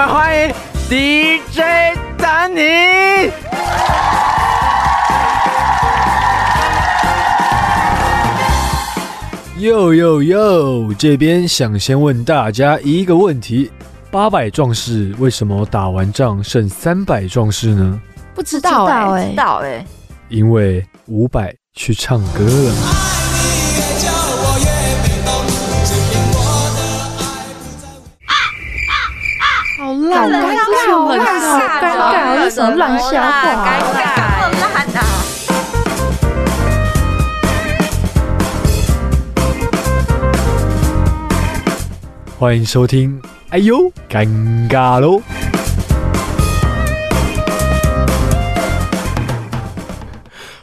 们欢迎 DJ 丹尼。哟哟哟！这边想先问大家一个问题：八百壮士为什么打完仗剩三百壮士呢？不知道哎、知道哎，因为五百去唱歌了。烂啊！这是冷笑，好尴尬，这是什么烂笑尴话？尬，烂啊！欢迎收听。哎呦，尴尬喽！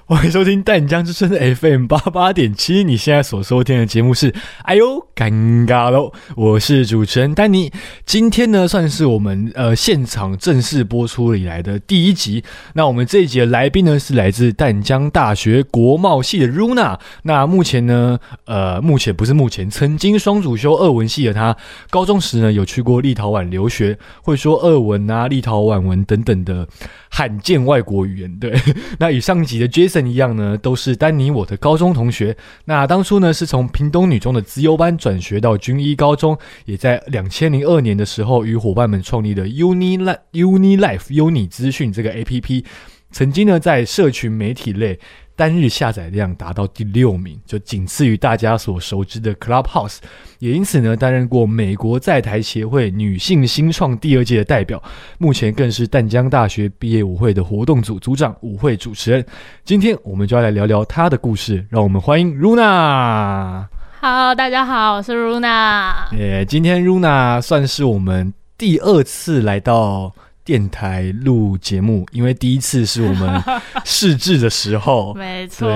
欢迎收听淡江之声的 FM 八八点七，你现在所收听的节目是《哎呦尴尬喽》，我是主持人丹尼。今天呢，算是我们呃现场正式播出以来的第一集。那我们这一集的来宾呢，是来自淡江大学国贸系的 Runa。那目前呢，呃，目前不是目前，曾经双主修二文系的他，高中时呢有去过立陶宛留学，会说二文啊、立陶宛文等等的罕见外国语言。对，那与上集的 Jason 一样呢，都是丹尼我的高中同学。那当初呢是从屏东女中的资优班转学到军医高中，也在两千零二年的时候与伙伴们创立了 Uni Life Uni Life Uni 资讯这个 APP。曾经呢在社群媒体类单日下载量达到第六名，就仅次于大家所熟知的 Clubhouse。也因此呢，担任过美国在台协会女性新创第二届的代表，目前更是淡江大学毕业舞会的活动组组长、舞会主持人。今天我们就要来聊聊她的故事，让我们欢迎 Runa。Hello，大家好，我是 Runa。耶，今天 Runa 算是我们第二次来到电台录节目，因为第一次是我们 试制的时候。没错，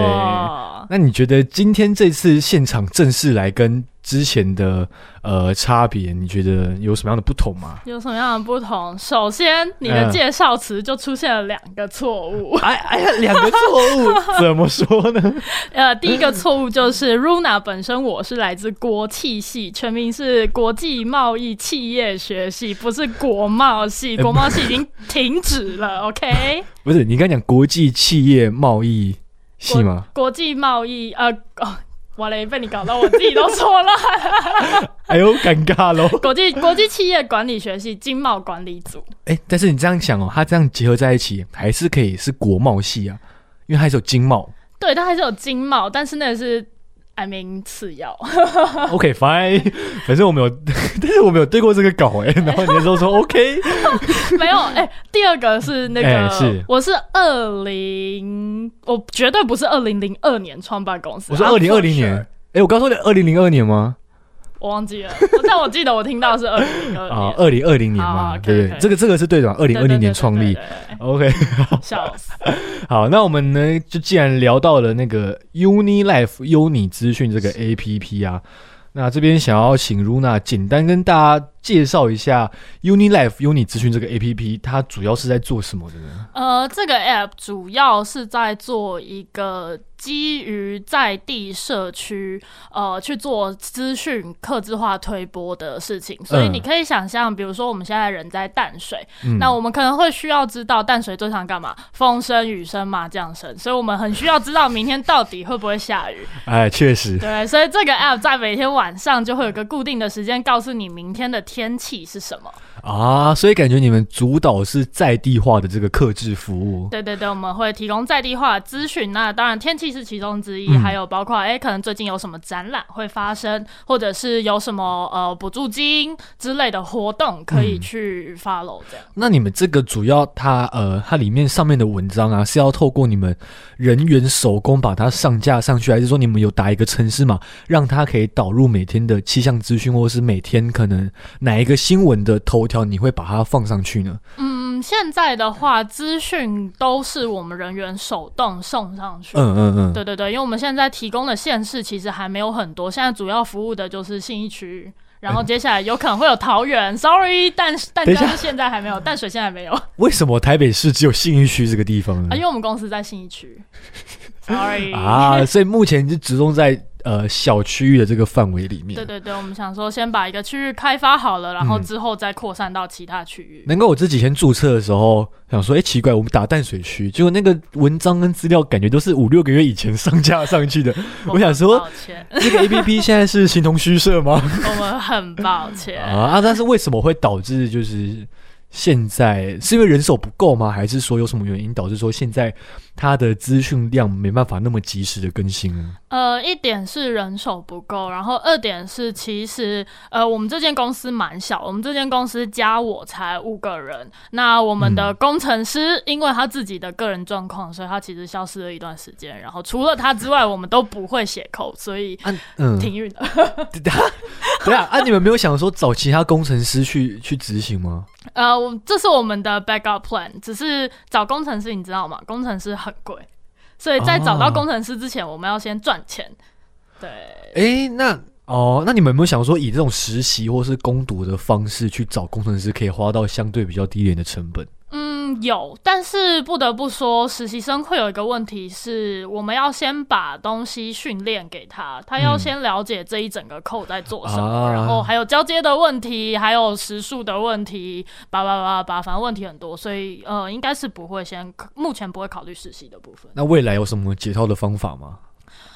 那你觉得今天这次现场正式来跟之前的呃差别，你觉得有什么样的不同吗？有什么样的不同？首先，你的嗯介绍词就出现了两个错误。哎哎呀，两个错误，怎么说呢？呃，第一个错误就是 Runa 本身我是来自国际系，全名是国际贸易企业学系，不是国贸系，国贸系已经停止了。OK，不是，你刚讲国际企业贸易系吗？国际贸易呃哦。完了，被你搞到我自己都错了。哎呦，尴尬喽！国际国际企业管理学系经贸管理组，哎，但是你这样想哦，它这样结合在一起，还是可以是国贸系啊，因为它还是有经贸。对，它还是有经贸，但是那个是 I mean 次要。OK fine，反正我没有，但是我没有对过这个稿哎，然后你就说 OK，没有，哎、第二个是那个，我是二零，我绝对不是二零零二年创办公司，我说 I'm 二零二零年，哎，我刚说的二零零二年吗？我忘记了，但我记得我听到是二零零二啊年，，二零二零年嘛，好对这个这个是对的嘛，二零二零年创立。OK，笑死，好，那我们呢，就既然聊到了那个 Uni Life 优你资讯这个 APP 啊，那这边想要请 Runa 简单跟大家介绍一下 UniLife Uni 资讯这个 APP，它主要是在做什么的呢？呃，这个 app 主要是在做一个基于在地社区呃去做资讯客制化推播的事情，所以嗯你可以想象，比如说我们现在人在淡水，嗯那我们可能会需要知道淡水最常干嘛？风声、雨声、麻将声，所以我们很需要知道明天到底会不会下雨。哎，确实，对，所以这个 app 在每天晚上就会有个固定的时间，告诉你明天的天气是什么。啊，所以感觉你们主导是在地化的这个客制服务。对对对，我们会提供在地化的资讯。那当然，天气是其中之一，嗯还有包括哎，可能最近有什么展览会发生，或者是有什么呃补助金之类的活动可以嗯去 follow 这样。那你们这个主要它呃，它里面上面的文章啊，是要透过你们人员手工把它上架上去，还是说你们有打一个城市嘛，让它可以导入每天的气象资讯，或者是每天可能哪一个新闻的头条，你会把它放上去呢？嗯，现在的话，资讯都是我们人员手动送上去。嗯嗯嗯，对对对，因为我们现在提供的县市其实还没有很多，现在主要服务的就是信义区，然后接下来有可能会有桃园，sorry，但但等一下但是现在还没有，淡水现在没有啊，为什么台北市只有信义区这个地方呢？啊因为我们公司在信义区，sorry，啊，所以目前就集中在呃小区域的这个范围里面。对对对，我们想说先把一个区域开发好了，然后嗯之后再扩散到其他区域。难怪我这几天注册的时候想说，哎、奇怪，我们打淡水区，结果那个文章跟资料感觉都是五六个月以前上架上去的。我想说这个 A P P 现在是形同虚设吗？我们很抱歉。啊啊！但是为什么会导致就是现在是因为人手不够吗？还是说有什么原因导致说现在它的资讯量没办法那么及时的更新呢？呃，一点是人手不够，然后二点是其实呃，我们这间公司蛮小，我们这间公司加我才五个人。那我们的工程师因为他自己的个人状况，所以他其实消失了一段时间。然后除了他之外，我们都不会写扣，所以啊，嗯，停运了。对啊，啊，你们没有想说找其他工程师去去执行吗？呃，我这是我们的 backup plan，只是找工程师，你知道吗？工程师很贵，所以在找到哦工程师之前，我们要先赚钱。对，哎、那哦，那你们有没有想说以这种实习或是攻读的方式去找工程师，可以花到相对比较低廉的成本？嗯，有，但是不得不说，实习生会有一个问题是，我们要先把东西训练给他，他要嗯先了解这一整个扣在做什么，啊然后还有交接的问题，还有时数的问题，叭叭叭叭，反正问题很多，所以呃，应该是不会先，目前不会考虑实习的部分。那未来有什么解套的方法吗？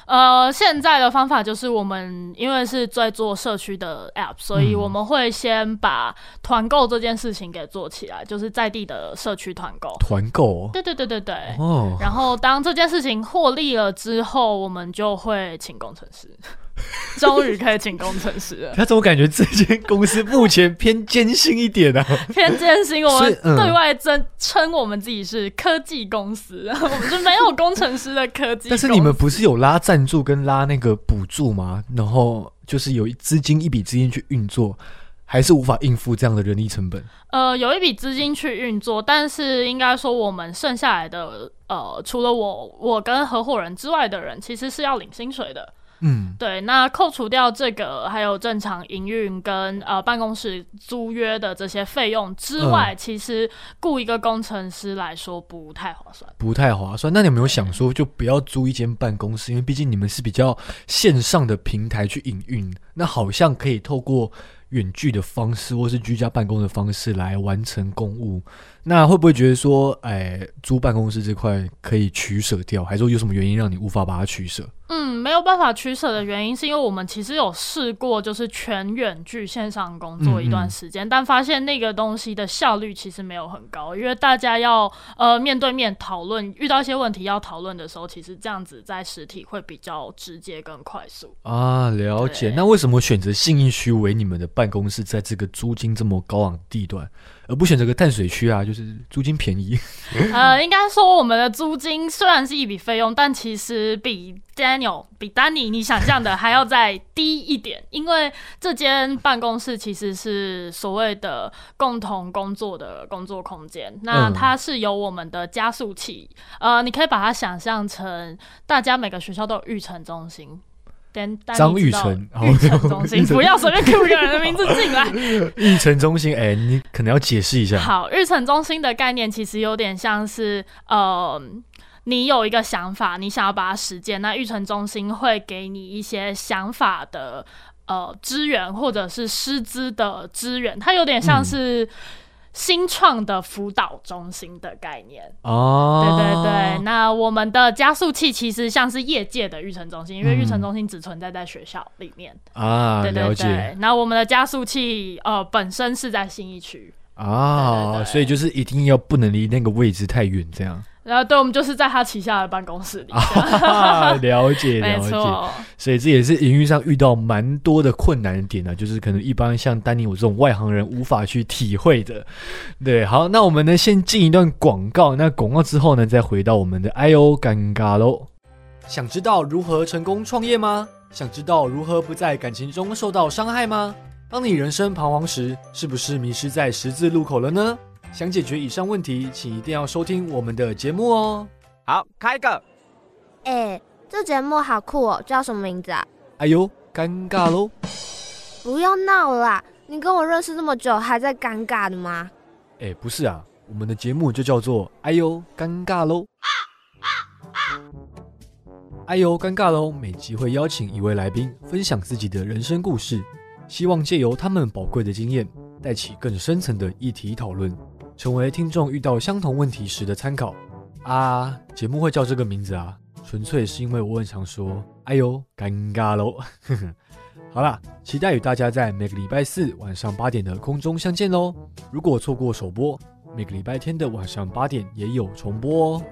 呃，现在的方法就是我们因为是在做社区的 app，所以嗯。我们会先把团购这件事情给做起来，就是在地的社区团购。团购？对对对对对。哦，然后当这件事情获利了之后，我们就会请工程师，终于可以请工程师了。他怎么感觉这间公司目前偏艰辛一点啊？偏艰辛，我们对外称称我们自己是科技公司，我们是没有工程师的科技。但是你们不是有拉赞助跟拉那个补助吗？然后就是有资金一笔资金去运作，还是无法应付这样的人力成本？呃，有一笔资金去运作，但是应该说我们剩下来的呃，除了我我跟合伙人之外的人，其实是要领薪水的。嗯，对，那扣除掉这个，还有正常营运跟呃办公室租约的这些费用之外，其实雇一个工程师来说不太划算。不太划算。那你有没有想说，就不要租一间办公室？因为毕竟你们是比较线上的平台去营运，那好像可以透过远距的方式，或是居家办公的方式来完成公务。那会不会觉得说，哎，租办公室这块可以取舍掉，还是说有什么原因让你无法把它取舍？嗯，没有办法取舍的原因是因为我们其实有试过，就是全远距线上工作一段时间，但发现那个东西的效率其实没有很高，因为大家要呃面对面讨论，遇到一些问题要讨论的时候，其实这样子在实体会比较直接跟快速。啊，了解。那为什么选择信义区为你们的办公室，在这个租金这么高昂地段，而不选择个淡水区啊？就是租金便宜。呃，应该说我们的租金虽然是一笔费用，但其实比 Daniel 比丹尼你想象的还要再低一点，因为这间办公室其实是所谓的共同工作的工作空间，那嗯它是由我们的加速器，呃，你可以把它想象成大家每个学校都有育成中心。丹丹尼张知道育成中 心，不要随便 Q 一个人的名字进来。玉成中心，哎、你可能要解释一下。好，日程中心的概念其实有点像是，呃，你有一个想法，你想要把它实践，那育成中心会给你一些想法的呃资源或者是师资的资源，它有点像嗯是新创的辅导中心的概念。哦，对对对，那我们的加速器其实像是业界的育成中心，因为嗯育成中心只存在在学校里面。啊，对对对，那我们的加速器呃本身是在新一区。啊，对对对所以就是一定要不能离那个位置太远，这样。然后对，我们就是在他旗下的办公室里。啊，了解 了解。所以这也是营运上遇到蛮多的困难点呢、就是可能一般像丹尼我这种外行人无法去体会的。对，好，那我们呢先进一段广告，那广告之后呢，再回到我们的哎呦尴尬喽。想知道如何成功创业吗？想知道如何不在感情中受到伤害吗？当你人生彷徨时，是不是迷失在十字路口了呢？想解决以上问题，请一定要收听我们的节目哦。好，开个。哎，这节目好酷哦，叫什么名字啊？哎呦，尴尬喽！不要闹了啦！你跟我认识这么久，还在尴尬的吗？哎，不是啊，我们的节目就叫做“哎呦，尴尬喽”。哎呦，尴尬喽！每集会邀请一位来宾分享自己的人生故事，希望借由他们宝贵的经验，带起更深层的议题讨论，成为听众遇到相同问题时的参考。啊，节目会叫这个名字啊，纯粹是因为我很常说“哎呦，尴尬喽”。好啦，期待与大家在每个礼拜四晚上八点的空中相见喽！如果错过首播，每个礼拜天的晚上八点也有重播哦。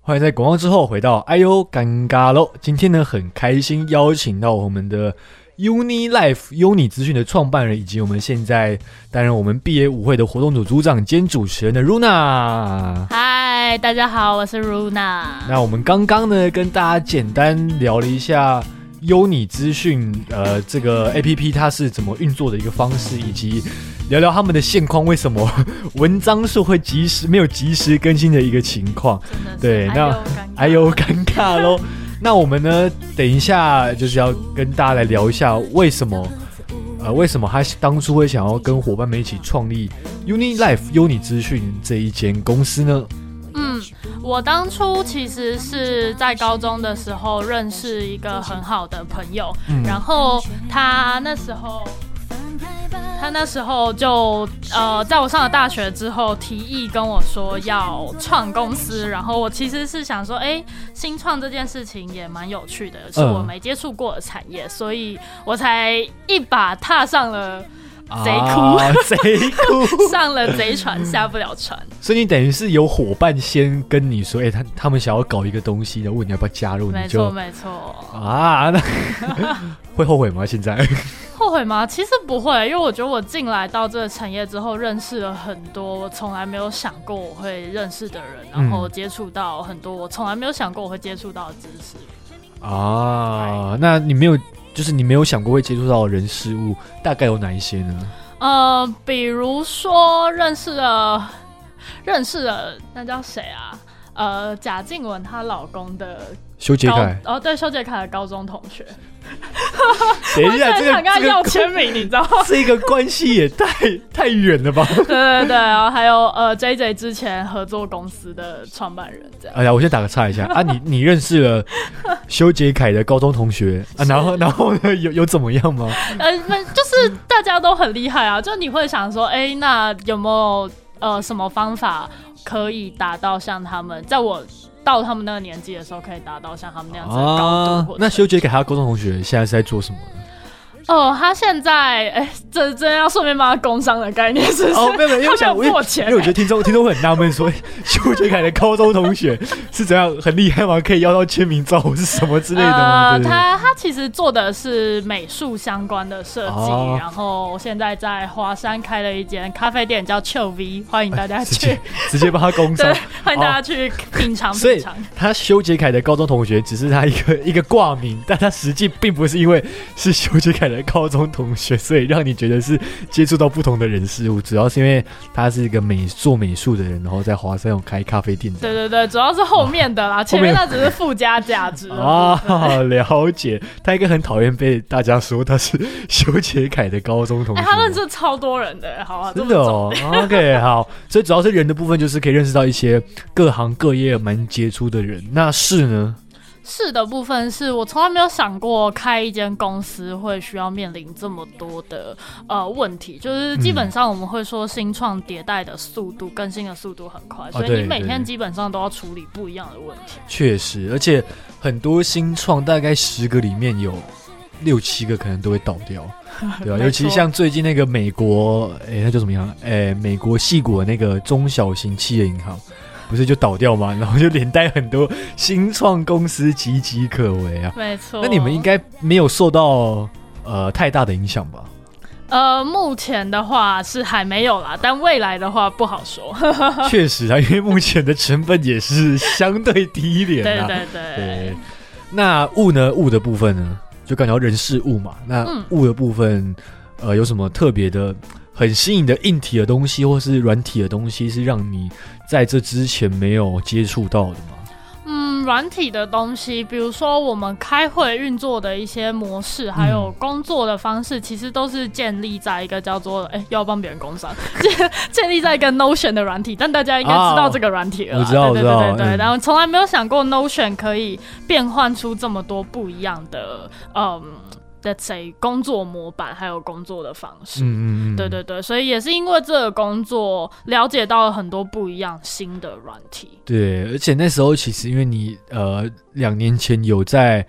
欢迎在广告之后回到“哎呦，尴尬喽”。今天呢，很开心邀请到我们的 Uni Life Uni 资讯的创办人，以及我们现在担任我们毕业舞会的活动组组长兼主持人的 Runa。嗨，大家好，我是 Runa。那我们刚刚呢，跟大家简单聊了一下。优你资讯，呃，这个 A P P 它是怎么运作的一个方式，以及聊聊他们的现况，为什么文章数会及时没有及时更新的一个情况。对，那哎呦尴尬喽。那我们呢，等一下就是要跟大家来聊一下，为什么，呃，为什么他当初会想要跟伙伴们一起创立 Uni Life 优你资讯这一间公司呢？嗯我当初其实是在高中的时候认识一个很好的朋友，然后他那时候，他那时候就呃，在我上了大学之后，提议跟我说要创公司，然后我其实是想说，哎，新创这件事情也蛮有趣的，是我没接触过的产业，所以我才一把踏上了。贼哭，贼哭，上了贼船下不了船。所以你等于是有伙伴先跟你说，哎，他他们想要搞一个东西，然后问你要不要加入，没错没错啊，那 会后悔吗？现在后悔吗？其实不会，因为我觉得我进来到这个产业之后，认识了很多我从来没有想过我会认识的人，然后接触到很多我从来没有想过我会接触到的知识啊。那你没有？就是你没有想过会接触到人事物，大概有哪一些呢？呃，比如说认识了，认识了，那叫谁啊？呃，贾静雯她老公的修杰楷，哦，对，修杰楷的高中同学。等一下，这个想跟他要签名，你知道吗？这个关系也太太远了吧？对对对，然后还有呃，J J 之前合作公司的创办人这样。哎呀，我先打个岔一下啊，你你认识了 修杰楷的高中同学啊？然后然后呢，有有怎么样吗？呃，那就是大家都很厉害啊，就你会想说，哎，那有没有呃什么方法可以达到像他们，在我。到他们那个年纪的时候，可以达到像他们那样子的高度。那修杰给他高中同学现在是在做什么呢？哦，他现在哎，这这要顺便帮他工商的概念是？哦，没有没有，因为想我有钱，因为我觉得听众听众会很纳闷，说 修杰楷的高中同学是怎样很厉害吗？可以要到签名照是什么之类的吗？他他其实做的是美术相关的设计，然后现在在华山开了一间咖啡店，叫 Chill V，欢迎大家去 直接帮他工商，欢迎大家去品尝。品尝他修杰楷的高中同学只是他一个一个挂名，但他实际并不是因为是修杰楷的。高中同学，所以让你觉得是接触到不同的人事物，主要是因为他是一个美做美术的人，然后在华山有开咖啡店。对对对，主要是后面的啦，前面那只是附加价值 啊。了解，他一个很讨厌被大家说他是修杰楷的高中同学，他认识超多人的，好啊，真的哦。OK，好，所以主要是人的部分，就是可以认识到一些各行各业蛮杰出的人。那是呢？是的部分是我从来没有想过开一间公司会需要面临这么多的呃问题，就是基本上我们会说新创迭代的速度、更新的速度很快，所以你每天基本上都要处理不一样的问题。确实，而且很多新创大概十个里面有六七个可能都会倒掉，对吧？尤其像最近那个美国，哎，那叫什么样？哎，美国细股的那个中小型企业银行。不是就倒掉吗？然后就连带很多新创公司岌岌可危啊。没错。那你们应该没有受到呃太大的影响吧？呃，目前的话是还没有啦，但未来的话不好说。确实啊，因为目前的成本也是相对低廉啊。对对对。那物呢？物的部分呢？就感觉人事物嘛。那物的部分，呃，有什么特别的？很新颖的硬体的东西，或是软体的东西，是让你在这之前没有接触到的吗？嗯，软体的东西，比如说我们开会运作的一些模式，还有工作的方式，其实都是建立在一个叫做“哎，要帮别人工商”，建 建立在一个 Notion 的软体。但大家应该知道这个软体了，我知道，对对对对。然后从来没有想过 Notion 可以变换出这么多不一样的，嗯。在谁工作模板，还有工作的方式，嗯嗯嗯，对对对，所以也是因为这个工作，了解到了很多不一样新的软体。对，而且那时候其实因为你呃两年前有在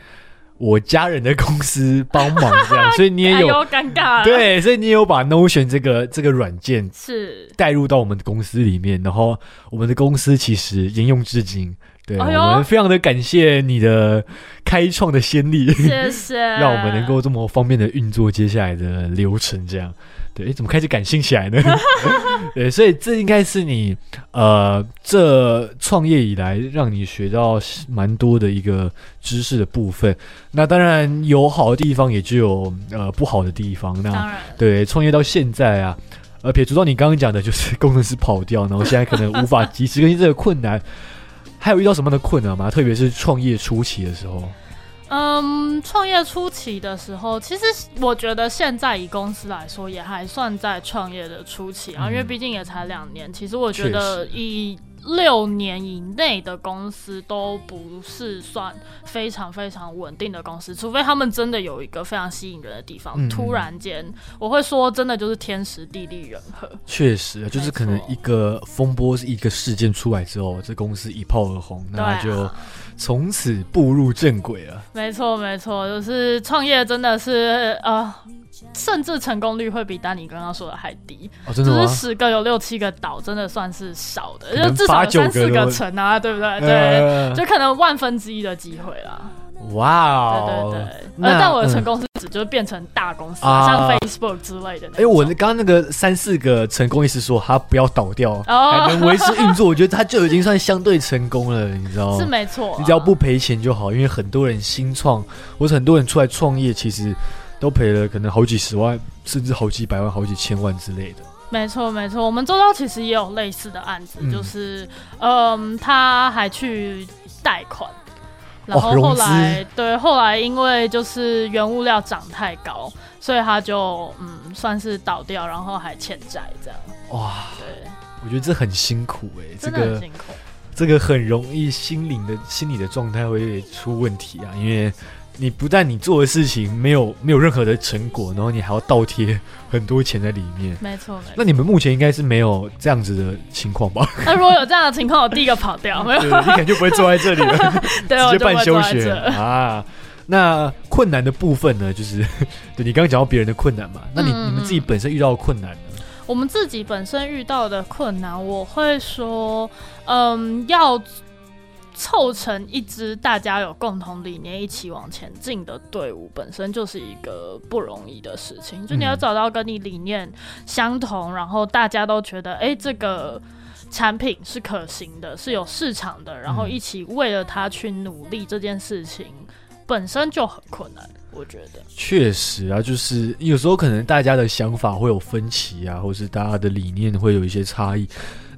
我家人的公司帮忙这样，所以你也有尴尬。对，所以你也有把 Notion 这个这个软件是带入到我们的公司里面，然后我们的公司其实沿用至今。对，我们非常的感谢你的开创的先例，谢谢，让我们能够这么方便的运作接下来的流程。这样，对，怎么开始感性起来呢？对，所以这应该是你呃，这创业以来让你学到蛮多的一个知识的部分。那当然有好的地方，也就有呃不好的地方。那对，创业到现在啊，呃，撇除到你刚刚讲的，就是 工程师跑掉，然后现在可能无法及时更新这个困难。还有遇到什么样的困难吗？特别是创业初期的时候。嗯，创业初期的时候，其实我觉得现在以公司来说，也还算在创业的初期啊，因为毕竟也才两年。其实我觉得以六年以内的公司都不是算非常非常稳定的公司，除非他们真的有一个非常吸引人的地方。突然间，我会说，真的就是天时地利人和。确实，就是可能一个风波是一个事件出来之后，这公司一炮而红，那就从此步入正轨了。没错，没错，就是创业真的是呃。甚至成功率会比丹尼刚刚说的还低，就是十个有六七个倒，真的算是少的，就至少有三四个成啊，对不对？对，就可能万分之一的机会啦。哇哦，对对对。但我的成功是指就是变成大公司，像 Facebook 之类的。哎，我刚刚那个三四个成功意思说他不要倒掉，还能维持运作，我觉得他就已经算相对成功了，你知道吗？是没错，你只要不赔钱就好，因为很多人新创或者很多人出来创业，其实。都赔了，可能好几十万，甚至好几百万、好几千万之类的。没错，没错，我们周遭其实也有类似的案子，就是，嗯，他还去贷款，然后后来，对，后来因为就是原物料涨太高，所以他就嗯，算是倒掉，然后还欠债这样。哇，对，我觉得这很辛苦哎，这个辛苦，这个很容易心灵的心理的状态会出问题啊，因为。你不但你做的事情没有没有任何的成果，然后你还要倒贴很多钱在里面。没错，那你们目前应该是没有这样子的情况吧？那如果有这样的情况，我第一个跑掉，没有，你肯定不会坐在这里了，直接办休学啊。那困难的部分呢？就是对你刚刚讲到别人的困难嘛？那你你们自己本身遇到的困难呢？我们自己本身遇到的困难，我会说，嗯，要。凑成一支大家有共同理念、一起往前进的队伍，本身就是一个不容易的事情。就你要找到跟你理念相同，然后大家都觉得哎，这个产品是可行的，是有市场的，然后一起为了它去努力，这件事情本身就很困难。我觉得确实啊，就是有时候可能大家的想法会有分歧啊，或是大家的理念会有一些差异。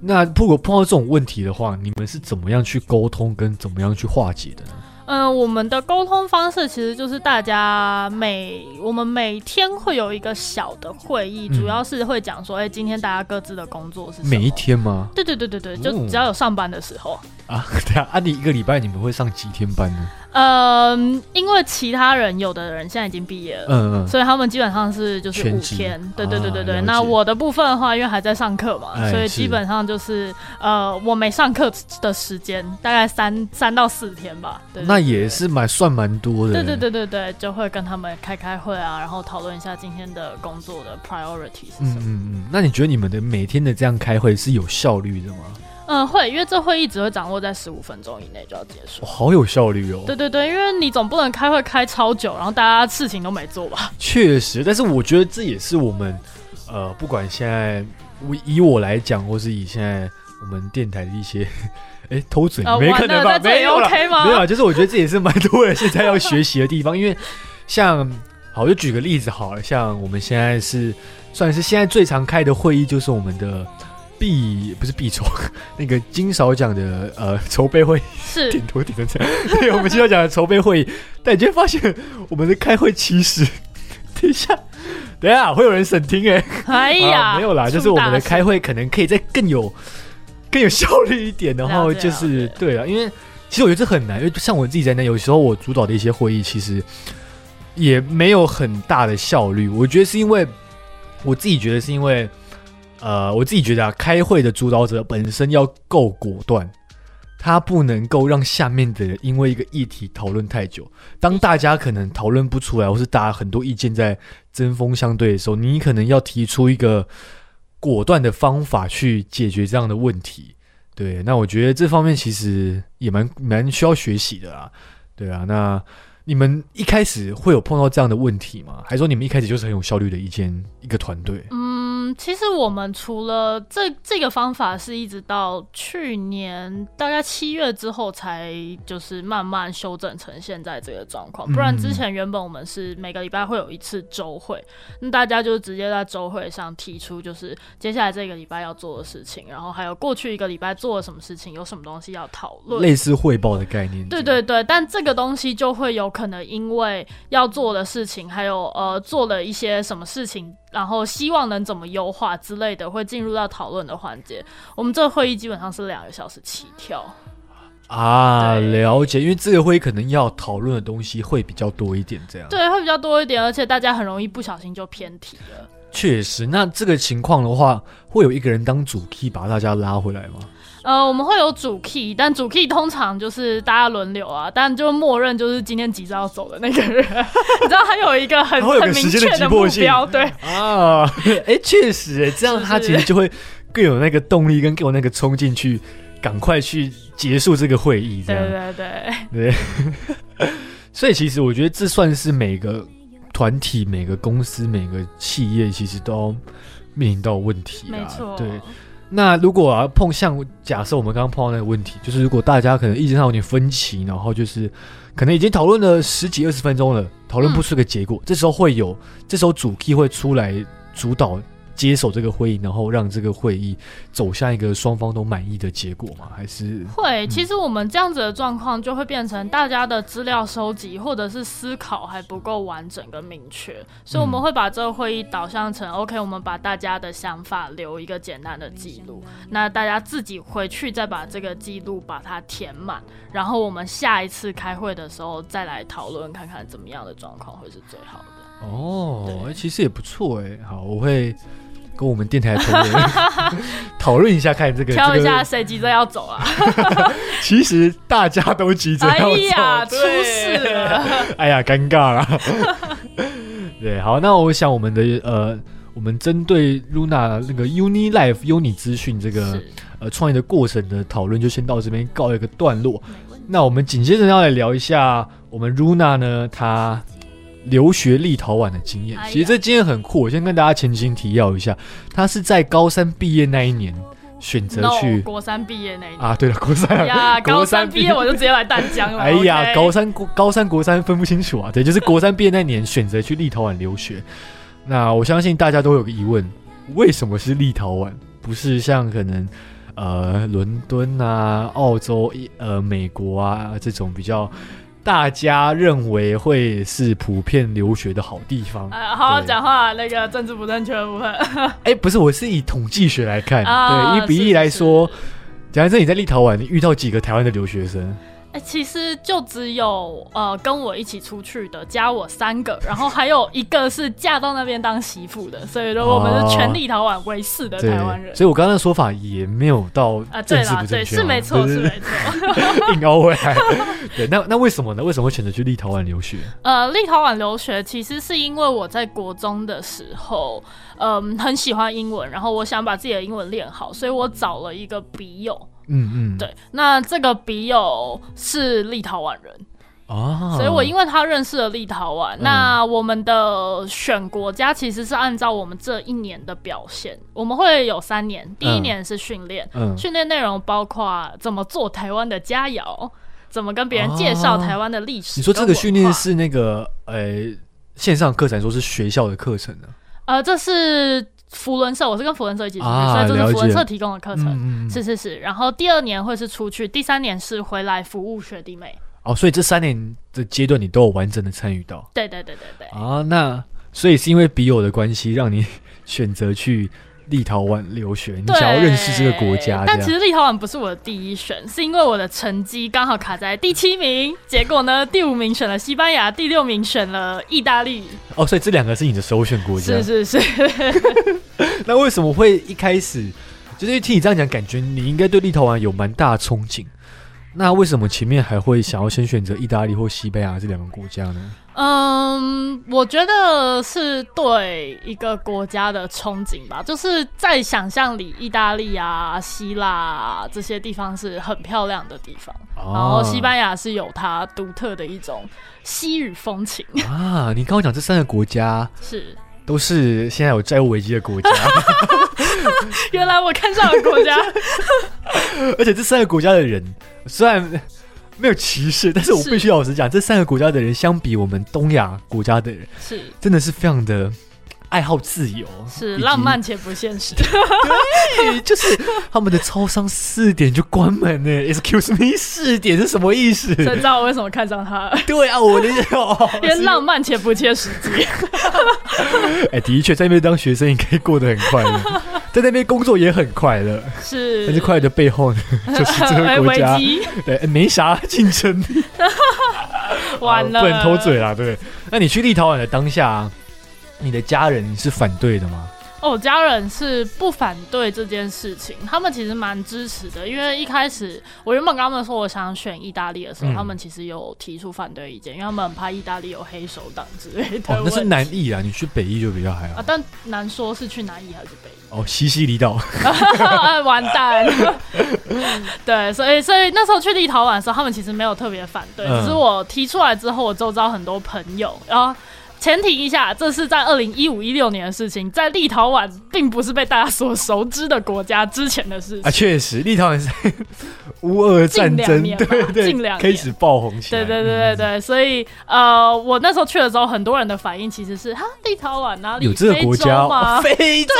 那如果碰到这种问题的话，你们是怎么样去沟通跟怎么样去化解的呢？嗯，我们的沟通方式其实就是大家每我们每天会有一个小的会议，主要是会讲说，哎，今天大家各自的工作是每一天吗？对对对对对，就只要有上班的时候啊。对啊，啊，你一个礼拜你们会上几天班呢？嗯，因为其他人有的人现在已经毕业了，嗯嗯，所以他们基本上是就是五天，对对对对对。那我的部分的话，因为还在上课嘛，所以基本上就是呃，我没上课的时间大概三三到四天吧。那也是蛮算蛮多的。对对对对对，就会跟他们开开会啊，然后讨论一下今天的工作的 priority 是什么。嗯嗯嗯。那你觉得你们的每天的这样开会是有效率的吗？嗯，会，因为这会议只会掌握在十五分钟以内就要结束，好有效率哦。对对对，因为你总不能开会开超久，然后大家事情都没做吧？确实，但是我觉得这也是我们，呃，不管现在我以我来讲，或是以现在我们电台的一些，哎，偷嘴没可能吧？没有吗？没有，就是我觉得这也是蛮多人现在要学习的地方，因为像，好，就举个例子，好了，像我们现在是算是现在最常开的会议，就是我们的。必不是必筹，那个金勺奖的呃筹备会是点头点成这样。对，我们金勺奖的筹备会议，但你就会发现我们的开会其实，等一下，等一下会有人审听 哎、哎啊呀，没有啦，就是我们的开会可能可以再更有更有效率一点，然后就是了对啊，因为其实我觉得这很难，因为像我自己在那，有时候我主导的一些会议，其实也没有很大的效率。我觉得是因为我自己觉得是因为，呃，我自己觉得啊，开会的主导者本身要够果断。他不能够让下面的人因为一个议题讨论太久。当大家可能讨论不出来，或是大家很多意见在针锋相对的时候，你可能要提出一个果断的方法去解决这样的问题。对，那我觉得这方面其实也蛮蛮需要学习的啦。对啊，那你们一开始会有碰到这样的问题吗？还是说你们一开始就是很有效率的一间一个团队？其实我们除了这这个方法，是一直到去年大概七月之后，才就是慢慢修正成现在这个状况。不然之前原本我们是每个礼拜会有一次周会，那大家就直接在周会上提出，就是接下来这个礼拜要做的事情，然后还有过去一个礼拜做了什么事情，有什么东西要讨论。类似汇报的概念。对对对，但这个东西就会有可能因为要做的事情，还有呃做了一些什么事情，然后希望能怎么优化之类的，会进入到讨论的环节。我们这个会议基本上是两个小时起跳。啊，了解，因为这个会可能要讨论的东西会比较多一点，这样。对，会比较多一点，而且大家很容易不小心就偏题了。确实，那这个情况的话，会有一个人当主 key 把大家拉回来吗？呃，我们会有主 key，但主 key 通常就是大家轮流啊，但就默认就是今天急着要走的那个人，你知道他有一个很很明确的目标，对。啊，哎，确实，哎，这样他其实就会更有那个动力，跟更有那个冲劲去赶快去结束这个会议，这对样。对对，对，所以其实我觉得这算是每个团体、每个公司、每个企业其实都要面临到的问题啊。没错。对。那如果啊碰像假设我们刚刚碰到那个问题，就是如果大家可能意见上有点分歧，然后就是可能已经讨论了十几二十分钟了，讨论不出个结果，这时候会有，这时候主 key 会出来主导接手这个会议，然后让这个会议走向一个双方都满意的结果吗？还是会，其实我们这样子的状况就会变成大家的资料收集或者是思考还不够完整跟明确，所以我们会把这个会议导向成 OK，我们把大家的想法留一个简单的记录，那大家自己回去再把这个记录把它填满，然后我们下一次开会的时候再来讨论看看怎么样的状况会是最好的。哦，其实也不错哎。好，我会跟我们电台的同仁 讨论一下，看这个挑一下谁急着要走啊？其实大家都急着哎要走，哎呀，出对事了！哎呀，尴尬了。对，好，那我想我们的呃，我们针对 Luna 那个 Uni Life Uni 资讯这个呃创业的过程的讨论，就先到这边告一个段落。那我们紧接着要来聊一下我们 Luna 呢，她留学立陶宛的经验。其实这经验很酷，我先跟大家前情提要一下，他是在高三毕业那一年选择 no 去国三毕业那一年。啊，对了，国三呀，高三毕业我就直接来淡江了。哎呀高三国高三国三分不清楚啊，对，就是国三毕业那年选择去立陶宛留学。那我相信大家都有个疑问，为什么是立陶宛，不是像可能呃伦敦啊、澳洲、呃美国啊这种比较大家认为会是普遍留学的好地方？呃，好好讲话，那个政治不正确的部分。哎、不是，我是以统计学来看，啊对，一比一来说是，假设你在立陶宛，你遇到几个台湾的留学生？哎、其实就只有呃跟我一起出去的，加我三个，然后还有一个是嫁到那边当媳妇的，所以说我们是全立陶宛为四的台湾人。所以我刚刚的说法也没有到啊，对啦，对，是没 错，是没错。对硬凹回来。对，那那为什么呢？为什么会选择去立陶宛留学？呃，立陶宛留学其实是因为我在国中的时候，嗯、很喜欢英文，然后我想把自己的英文练好，所以我找了一个笔友。嗯嗯，对，那这个笔友是立陶宛人，啊，所以我因为他认识了立陶宛，那我们的选国家其实是按照我们这一年的表现，我们会有三年，第一年是训练，嗯训练内容包括怎么做台湾的佳肴，怎么跟别人介绍哦台湾的历史。你说这个训练？是那个呃线上课程，还是学校的课程呢？呃，这是福伦社，我是跟福伦社一起出去，啊所以这是福伦社提供的课程。嗯嗯嗯是是是，然后第二年会是出去，第三年是回来服务学弟妹。哦，所以这三年的阶段你都有完整的参与到对对对对对，啊。那所以是因为笔友的关系，让你 选择去立陶宛留学，你对想要认识这个国家，但其实立陶宛不是我的第一选，是因为我的成绩刚好卡在第七名，结果呢，第五名选了西班牙，第六名选了意大利。哦，所以这两个是你的首选国家。是是是，那为什么会一开始就是听你这样讲，感觉你应该对立陶宛有蛮大的憧憬？那为什么前面还会想要先选择意大利或西班牙这两个国家呢？嗯，我觉得是对一个国家的憧憬吧，就是在想象里，意大利啊、希腊、啊、这些地方是很漂亮的地方，哦。然后西班牙是有它独特的一种西语风情，啊，你刚刚讲这三个国家是。都是现在有债务危机的国家，原来我看上了国家。而且这三个国家的人虽然没有歧视，但是我是必须老实讲，这三个国家的人相比我们东亚国家的人，是真的是非常的爱好自由，是浪漫且不现实。对，就是他们的超商四点就关门呢。Excuse me，四点是什么意思？所以知道我为什么看上他，对啊，我的哦，因为浪漫且不切实际。哎、的确在那边当学生也可以过得很快乐，在那边工作也很快乐。是，但是快乐的背后呢，就是这个国家机对、哎没啥竞争力，完了，啊不能偷嘴啦，对不对？那你去立陶宛的当下，你的家人是反对的吗？哦，家人是不反对这件事情，他们其实蛮支持的。因为一开始我原本跟他们说我想选意大利的时候，嗯他们其实有提出反对意见，因为他们很怕意大利有黑手党之类的哦，那是南意啊，你去北意就比较还好啊，。但难说是去南意还是北艺。哦，西西里岛，哎，完蛋！对，所以所以那时候去立陶宛的时候，他们其实没有特别反对，嗯只是我提出来之后，我周遭很多朋友，然后。前提一下，这是在二零一五一六年的事情，在立陶宛并不是被大家所熟知的国家之前的事情。啊，确实，立陶宛是 乌俄战争，年吧对对，近两年开始爆红起来。对对对对对，所以呃，我那时候去的时候，很多人的反应其实是哈，立陶宛哪里有这个国家 非洲吗哦？非洲，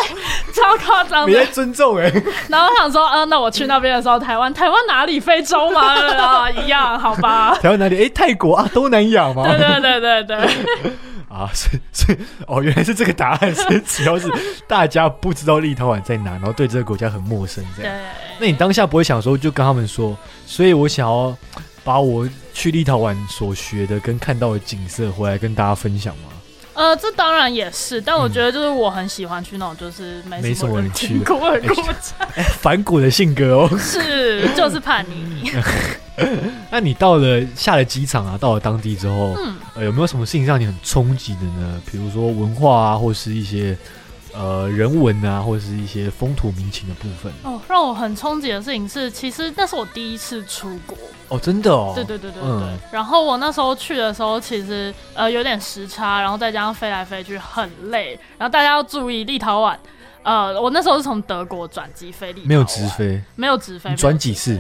超夸张没在。尊重哎。然后我想说，呃，那我去那边的时候，台湾台湾哪里非洲吗？啊，一样，好吧。台湾哪里？哎，泰国啊，东南亚吗？对对对对对，啊，所以所以哦，原来是这个答案，是只要是大家不知道立陶宛在哪，然后对这个国家很陌生这样。对，那你当下不会想说，就跟他们说，所以我想要把我去立陶宛所学的跟看到的景色回来跟大家分享吗？呃，这当然也是，但我觉得就是我很喜欢去那种就是没没什么人人去的听过的国家，哎，反骨的性格哦。是就是叛逆。那你到了下了机场啊，到了当地之后，嗯呃，有没有什么事情让你很冲击的呢？比如说文化啊，或是一些呃人文啊，或者是一些风土民情的部分。哦，让我很憧憬的事情是，其实那是我第一次出国。哦，真的哦。对对对对对。嗯然后我那时候去的时候，其实呃有点时差，然后再加上飞来飞去很累。然后大家要注意，立陶宛，呃，我那时候是从德国转机飞立陶宛，没有直，飞，没有直飞。转几次？？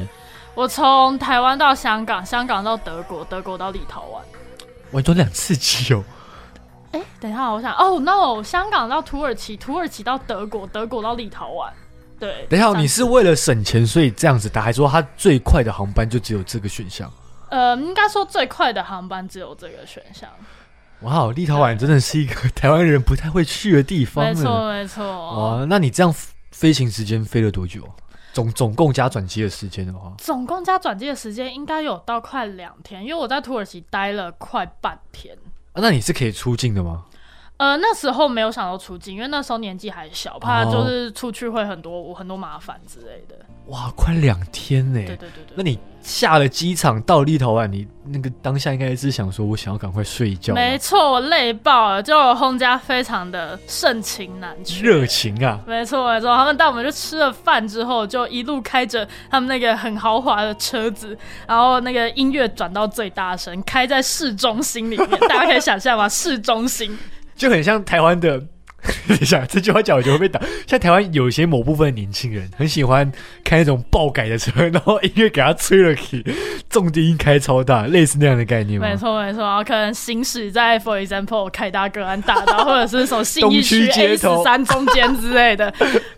我从台湾到香港，香港到德国，德国到立陶宛。哇，你转两次机哦。哎，等一下，我想，哦，no，香港到土耳其，土耳其到德国，德国到立陶宛。对，等一下，你是为了省钱所以这样子打，还是说它最快的航班就只有这个选项？呃，应该说最快的航班只有这个选项。哇，立陶宛真的是一个台湾人不太会去的地方没。错没错。哇，那你这样飞行时间飞了多久？总总共加转机的时间的话，总共加转机的时间应该有到快两天，因为我在土耳其待了快半天。啊、那你是可以出镜的吗？呃，那时候没有想到出境，因为那时候年纪还小，怕哦就是出去会很多很多麻烦之类的。哇，快两天呢！对对对对。那你下了机场到立陶宛，你那个当下应该是想说，我想要赶快睡觉吧，没错，我累爆了，就我轰家非常的盛情难却，热情啊！没错没错，他们带我们去吃了饭之后，就一路开着他们那个很豪华的车子，然后那个音乐转到最大声，开在市中心里面，大家可以想象吗？市中心，就很像台湾的等一下，这句话讲我就会被打。像台湾有些某部分的年轻人很喜欢开那种爆改的车，然后音乐给他吹了起，重低音开超大，类似那样的概念吗？没错没错，然后可能行驶在 For example 凯达格兰大道，或者是什么信义区 A 头十三中间之类的。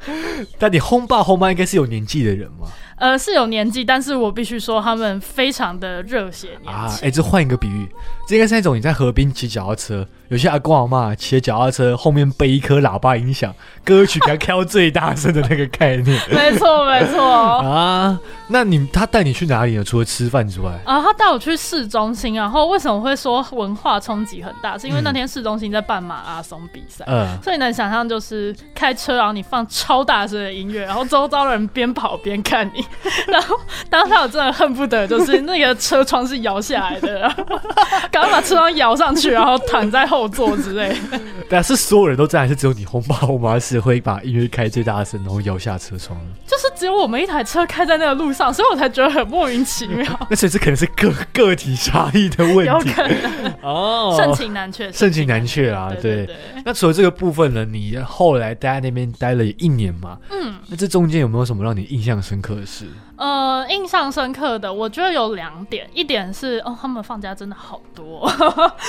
但你轰爸轰妈应该是有年纪的人嘛？呃，是有年纪，但是我必须说他们非常的热血年啊，轻。哎、这换一个比喻，这应该是那种你在河边骑脚踏车，有些阿公阿妈骑着脚踏车，后面背一颗喇叭音响，歌曲给他开到最大声的那个概念没错 没错。啊。那你他带你去哪里呢？除了吃饭之外，啊，他带我去市中心，然后为什么会说文化冲击很大？是因为那天市中心在办马拉松比赛。嗯，所以能想象，就是开车，然后你放超大声的音乐，然后周遭的人边跑边看你，然后当下我真的恨不得就是那个车窗是摇下来的，然后 赶快把车窗摇上去，然后躺在后座之类的。但是所有人都在，还是只有你轰爸轰妈是会把音乐开最大声，然后摇下车窗？就是只有我们一台车开在那个路上，所以我才觉得很莫名其妙。那所以这可能是个个体差异的问有题可能哦盛情难却，盛情难却啊，对。那除了这个部分呢，你后来待在那边待了一年嘛？嗯，那这中间有没有什么让你印象深刻的事？呃，印象深刻的，我觉得有两点，一点是哦，他们放假真的好多，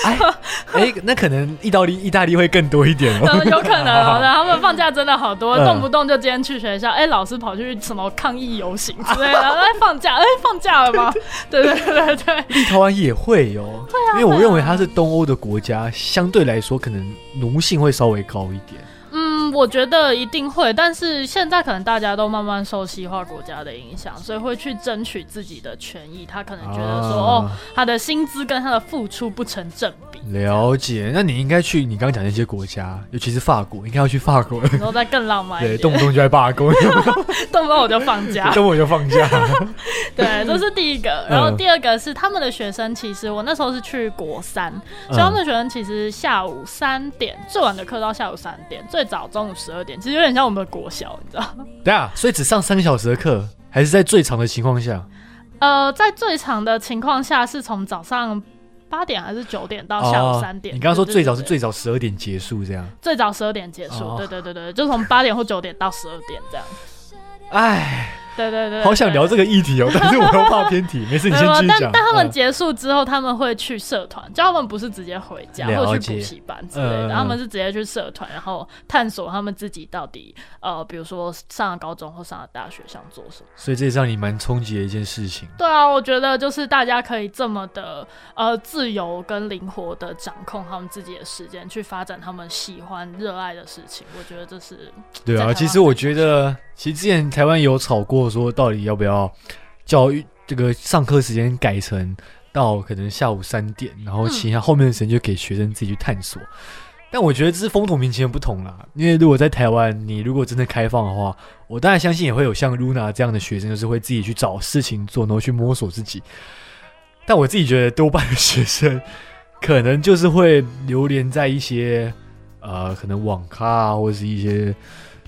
哎哎，那可能意大利意大利会更多一点 有可能哦，然后他们放假真的好多，嗯。动不动就今天去学校，哎，老师跑去什么抗议游行之类的，哎，放假，哎，放假了吗？对对对对，立陶宛也会哦，对啊，因为我认为它是东欧的国家，相对来说可能奴性会稍微高一点。嗯，我觉得一定会，但是现在可能大家都慢慢受西化国家的影响，所以会去争取自己的权益。他可能觉得说，啊哦，他的薪资跟他的付出不成正比。了解，那你应该去你刚刚讲那些国家，尤其是法国，应该要去法国。然后再更浪漫一对，动不动就在罢工，动不动我就放假。动不动我就放假。对，这是第一个。嗯然后第二个是他们的学生，其实我那时候是去国三，所以他们的学生其实下午三点最晚的课到下午三点，最早中午十二点，其实有点像我们的国小，你知道吗？对啊，所以只上三个小时的课，还是在最长的情况下，呃，在最长的情况下是从早上。八点还是九点到下午三点？哦你刚刚说最早是最早十二点结束，这样。最早十二点结束，哦对对对对，就从八点或九点到十二点这样。唉，对对对，好想聊这个。议题哦，但是我又怕偏题。没事，你先继续但讲。但他们嗯结束之后，他们会去社团，就他们不是直接回家或者去补习班之类的，嗯他们是直接去社团，然后探索他们自己到底呃，比如说上了高中或上了大学想做什么。所以这也是让你蛮冲击的一件事情。对啊，我觉得就是大家可以这么的呃自由跟灵活的掌控他们自己的时间，去发展他们喜欢热爱的事情。我觉得这是对啊，其实我觉得，其实之前台湾有炒过，说到底要不要教育这个上课时间改成到可能下午三点，然后其他后面的时间就给学生自己去探索。但我觉得这是风土民情的不同啦，因为如果在台湾，你如果真的开放的话，我当然相信也会有像 Luna 这样的学生，就是会自己去找事情做，然后去摸索自己。但我自己觉得，多半的学生可能就是会流连在一些呃，可能网咖啊，或者是一些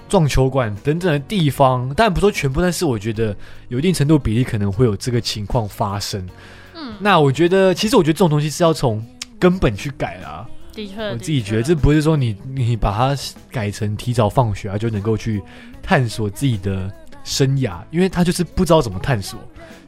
撞球馆等等的地方。当然不说全部，但是我觉得有一定程度比例可能会有这个情况发生。嗯，那我觉得，其实我觉得这种东西是要从根本去改啦。的确，我自己觉得，这不是说你你把它改成提早放学啊，就能够去探索自己的生涯，因为他就是不知道怎么探索，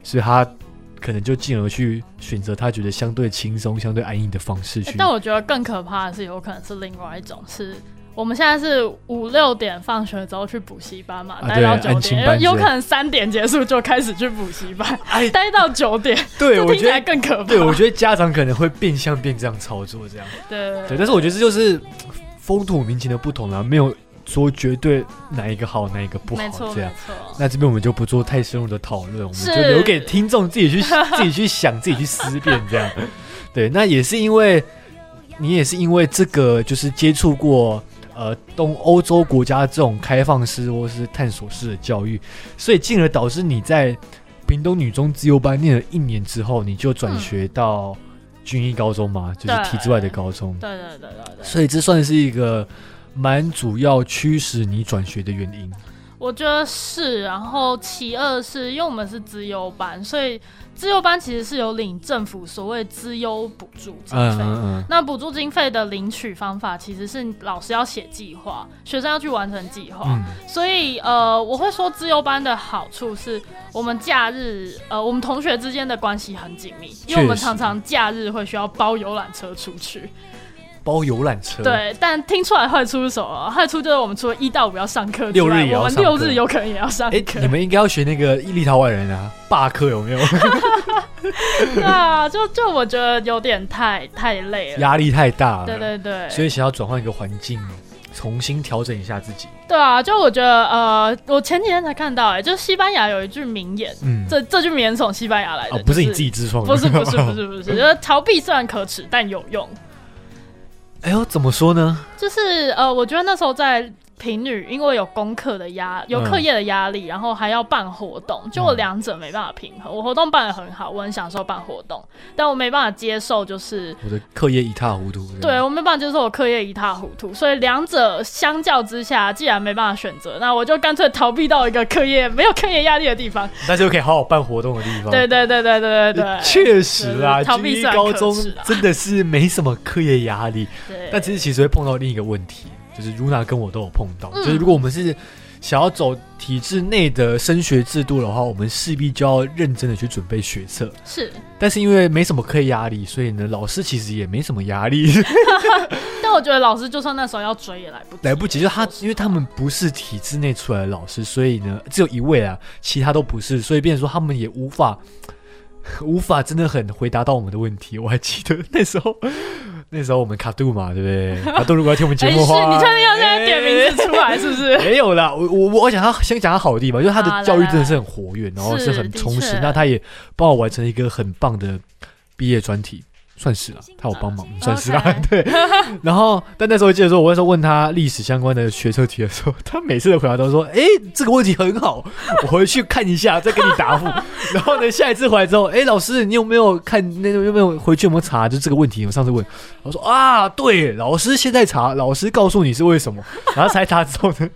所以他可能就进而去选择他觉得相对轻松、相对安逸的方式去。但我觉得更可怕的是，有可能是另外一种，是我们现在是五六点放学之后去补习班嘛，啊待到九点，亲班有可能三点结束就开始去补习班，哎，待到九点，对，我觉得。更可怕。对，我觉得家长可能会变相变这样操作，这样对对，但是我觉得这就是风土民情的不同啊，没有说绝对哪一个好，哪一个不好这样。那这边我们就不做太深入的讨论，我们就留给听众自己去自己去想，自己去思辨这样。对，那也是因为你也是因为这个，就是接触过呃东欧洲国家这种开放式或是探索式的教育，所以进而导致你在屏东女中自由班念了一年之后，你就转学到军医高中嘛，就是体制外的高中。对对对对对，所以这算是一个蛮主要驱使你转学的原因。我觉得是，然后其二是因为我们是资优班，所以资优班其实是有领政府所谓资优补助经费。嗯嗯嗯，那补助经费的领取方法其实是老师要写计划，学生要去完成计划。嗯所以呃，我会说资优班的好处是我们假日呃，我们同学之间的关系很紧密，因为我们常常假日会需要包游览车出去。包游览车，，对，但听出来坏处是什么？坏处就是我们除了一到五要上课六日外，我们也要上课六日有可能也要上哎、课。你们应该要学那个立陶宛人啊，罢课有没有？对啊，就就我觉得有点太太累了。压力太大了，对对对，所以想要转换一个环境，重新调整一下自己。对啊，就我觉得呃，我前几天才看到、哎，就是西班牙有一句名言，嗯，这这句名言从西班牙来的，哦，不是你自己自创的，不是不是不是不是，就是逃避虽然可耻，但有用。哎呦，怎么说呢？就是呃，我觉得那时候在平女，因为有功课的压，有课业的压力，然后还要办活动，就我两者没办法平衡。我活动办的很好，我很享受办活动，但我没办法接受就是。我的课业一塌糊涂。对，我没办法接受我课业一塌糊涂，所以两者相较之下，既然没办法选择，那我就干脆逃避到一个课业没有课业压力的地方。那就可以好好办活动的地方。对对对对对对对，确实啊，逃避高中真的是没什么课业压力，对但其实其实会碰到另一个问题，就是 Runa 跟我都有碰到，嗯就是如果我们是想要走体制内的升学制度的话，我们势必就要认真的去准备学测。是，但是因为没什么课业压力，所以呢，老师其实也没什么压力，但我觉得老师就算那时候要追也来不及，来不及。就他因为他们不是体制内出来的老师，所以呢，只有一位啊，其他都不是，所以变成说他们也无法。无法真的很回答到我们的问题。我还记得那时候，那时候我们卡杜嘛，对不对？卡杜如果要听我们节目的话，你确定要现在点名字出来是不是？没有啦，我我我讲他先讲他好的地方，就是他的教育真的是很活跃，然后是是很充实。那他也帮我完成了一个很棒的毕业专题，算是啦，他有帮忙，算是啦 OK。对，然后但那时候记得说，我那时候问他历史相关的学测题的时候，他每次的回答都说：“哎，这个问题很好，我回去看一下，再给你答复。”然后呢，下一次回来之后，哎，老师，你有没有看那个有没有回去有没有查？就这个问题，我上次问，我说啊，对，老师现在查，老师告诉你是为什么，然后才查之后呢，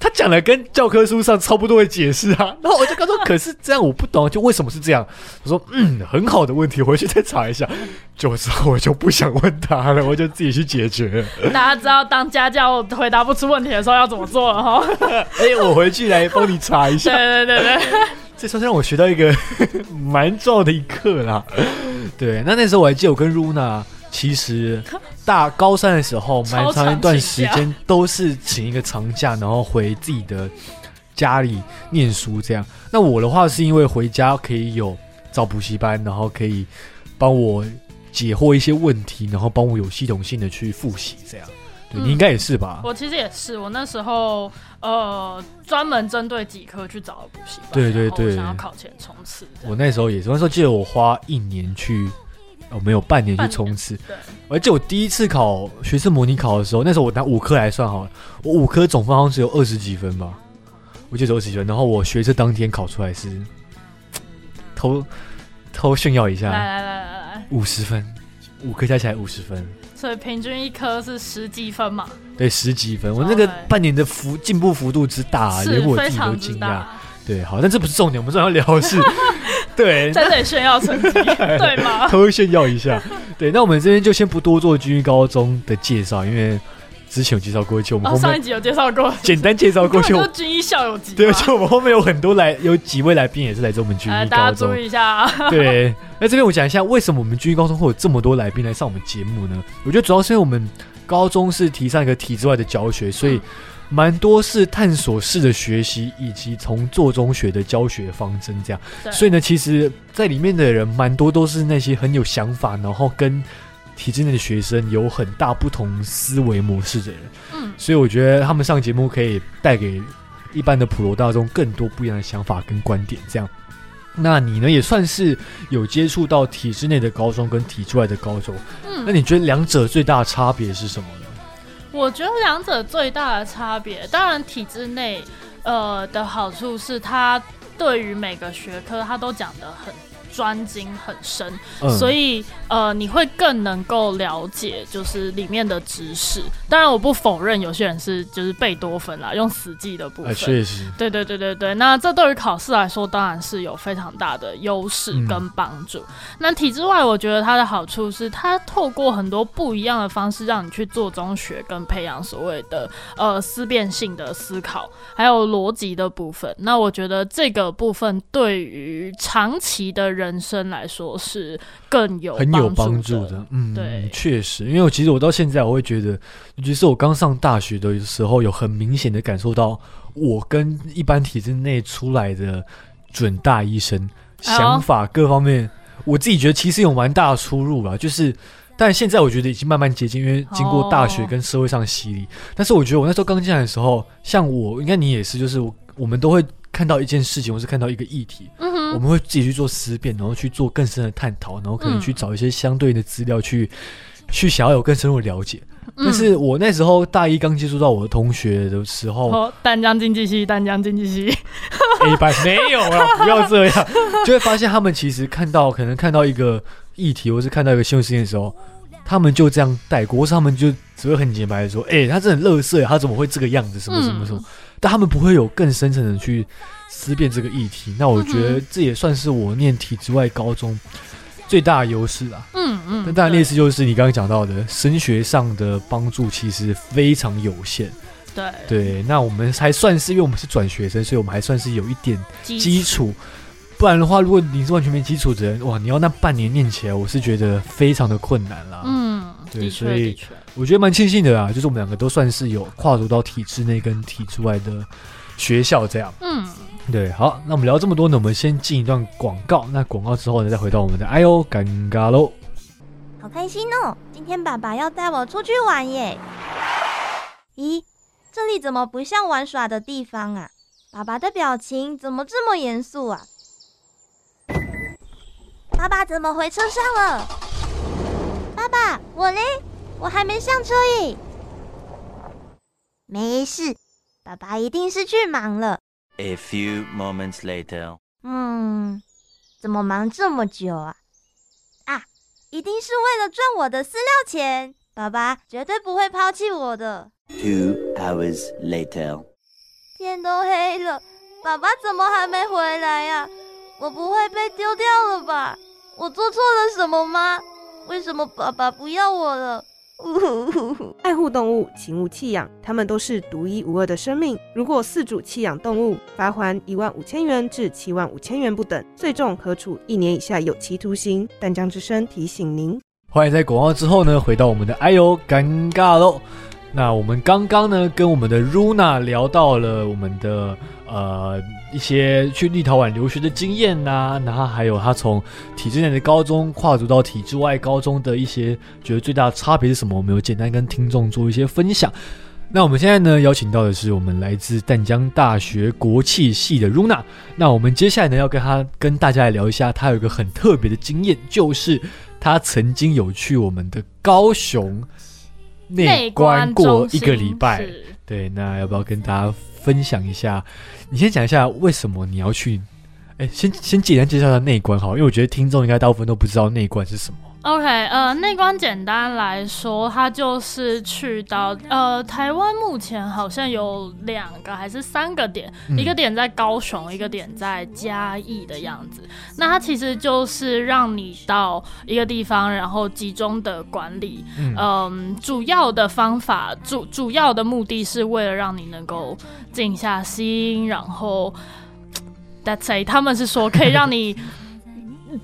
他讲的跟教科书上差不多的解释啊，然后我就跟他说，可是这样我不懂，就为什么是这样？他说，嗯，很好的问题，回去再查一下。就之后我就不想问他了，我就自己去解决了。大家知道当家教回答不出问题的时候要怎么做了哈？哎、我回去来帮你查一对下，对对对，这算是让我学到一个蛮重要的一课啦。对，那那时候我还记得我跟 Runa。其实大高三的时候，蛮长一段时间都是请一个长假，然后回自己的家里念书这样。那我的话是因为回家可以有找补习班，然后可以帮我解惑一些问题，然后帮我有系统性的去复习这样。对、嗯你应该也是吧？我其实也是，我那时候呃专门针对几科去找了补习班，对对对想要考前冲刺。我那时候也是，那时候记得我花一年去，哦，没有半年去冲刺。对，我还记得我第一次考学测模拟考的时候，那时候我拿五科来算好了，我五科总分好像只有二十几分吧，我记得二十几分。然后我学测当天考出来是偷偷炫耀一下，来来来来来，五十分，五科加起来五十分，所以平均一科是十几分嘛，对，十几分。我那个半年的幅进步幅度之大、啊，连我自己都惊讶。对，好，但这不是重点，我们重点要聊的是，对，在这里炫耀成绩，对吗？偷炫耀一下。对，那我们这边就先不多做军医高中的介绍，因为之前有介绍过，就我们哦，上一集有介绍过，简单介绍过去军医校友集嘛，对，就我们后面有很多来，有几位来宾也是来自我们军呃，医高中大家注。意一下啊，对，那这边我讲一下，为什么我们军医高中会有这么多来宾来上我们节目呢？我觉得主要是因为我们高中是提倡一个体制外的教学，所以蛮多是探索式的学习，以及从做中学的教学方针这样。对所以呢，其实在里面的人蛮多都是那些很有想法，然后跟体制内的学生有很大不同思维模式的人。嗯，所以我觉得他们上节目可以带给一般的普罗大众更多不一样的想法跟观点。这样，那你呢也算是有接触到体制内的高中跟体制外的高中，嗯那你觉得两者最大的差别是什么呢？我觉得两者最大的差别，当然体制内呃的好处是它对于每个学科它都讲得很专精很深，嗯所以呃，你会更能够了解就是里面的知识。当然，我不否认有些人是就是贝多芬啦，用死记的部呃，分。确实，对对对对对，那这对于考试来说，当然是有非常大的优势嗯跟帮助。那体制外，我觉得它的好处是，它透过很多不一样的方式，让你去做中学跟培养所谓的呃思辨性的思考，还有逻辑的部分。那我觉得这个部分对于长期的人生来说是更有很有帮帮助的。嗯，对确实，因为我其实我到现在我会觉得，尤其是我刚上大学的时候，有很明显的感受到，我跟一般体制内出来的准大医生哎想法各方面，我自己觉得其实有蛮大的出入吧，就是。但现在我觉得已经慢慢接近，因为经过大学哦跟社会上的洗礼。但是我觉得我那时候刚进来的时候，像我，应该你也是，就是我我们都会看到一件事情，或是看到一个议题，嗯，我们会自己去做思辨，然后去做更深的探讨，然后可能嗯去找一些相对的资料去、去想要有更深入的了解。嗯但是我那时候大一刚接触到我的同学的时候哦，淡江经济系，淡江经济系，，A 班没有啊，不要这样，就会发现他们其实看到可能看到一个议题，或是看到一个新闻事件的时候，他们就这样带过，或是他们就只会很简白的说：“哎、他这很乐色，他怎么会这个样子？什么什么什么。嗯但他们不会有更深层的去思辨这个议题。那我觉嗯得这也算是我念体制外高中最大的优势啦。嗯嗯，但当然，对类似就是你刚刚讲到的升学上的帮助其实非常有限。对对，那我们还算是因为我们是转学生，所以我们还算是有一点基基础。不然的话，如果你是完全没基础的人，哇，你要那半年念起来，我是觉得非常的困难啦。嗯，对所以我觉得蛮庆幸的啦，就是我们两个都算是有跨足到体制内跟体制外的学校这样。嗯。对，好，那我们聊这么多呢，我们先进一段广告。那广告之后呢，再回到我们的哎呦尴尬喽。好开心哦！今天爸爸要带我出去玩耶。咦，这里怎么不像玩耍的地方啊？爸爸的表情怎么这么严肃啊？爸爸怎么回车上了？爸爸，我嘞？我还没上车耶。没事，爸爸一定是去忙了。A few moments later. 嗯，怎么忙这么久啊？啊，一定是为了赚我的饲料钱。爸爸绝对不会抛弃我的。Two hours later. 天都黑了，爸爸怎么还没回来呀、我不会被丢掉了吧？我做错了什么吗？为什么爸爸不要我了？呜呼呼呼爱护动物，请勿弃养，它们都是独一无二的生命。如果饲主弃养动物，罚还一万五千元至七万五千元不等，最重可处一年以下有期徒刑。淡江之声提醒您。欢迎在广告之后呢，回到我们的哎呦尴尬喽。那我们刚刚呢，跟我们的 Runa 聊到了我们的呃一些去立陶宛留学的经验呐、然后还有他从体制内的高中跨足到体制外高中的一些觉得最大的差别是什么，我们有简单跟听众做一些分享。那我们现在呢，邀请到的是我们来自淡江大学国际系的 Runa。那我们接下来呢，要跟他跟大家来聊一下，他有一个很特别的经验，就是他曾经有去我们的高雄内观过一个礼拜。对，那要不要跟大家分享一下？你先讲一下为什么你要去？哎，先先简单介绍一下内观好，因为我觉得听众应该大部分都不知道内观是什么。OK，呃，内观简单来说，它就是去到呃台湾目前好像有两个还是三个点，嗯一个点在高雄，一个点在嘉义的样子。那它其实就是让你到一个地方，然后集中的管理。嗯嗯，主要的方法主主要的目的是为了让你能够静下心，然后 That's it，他们是说可以让你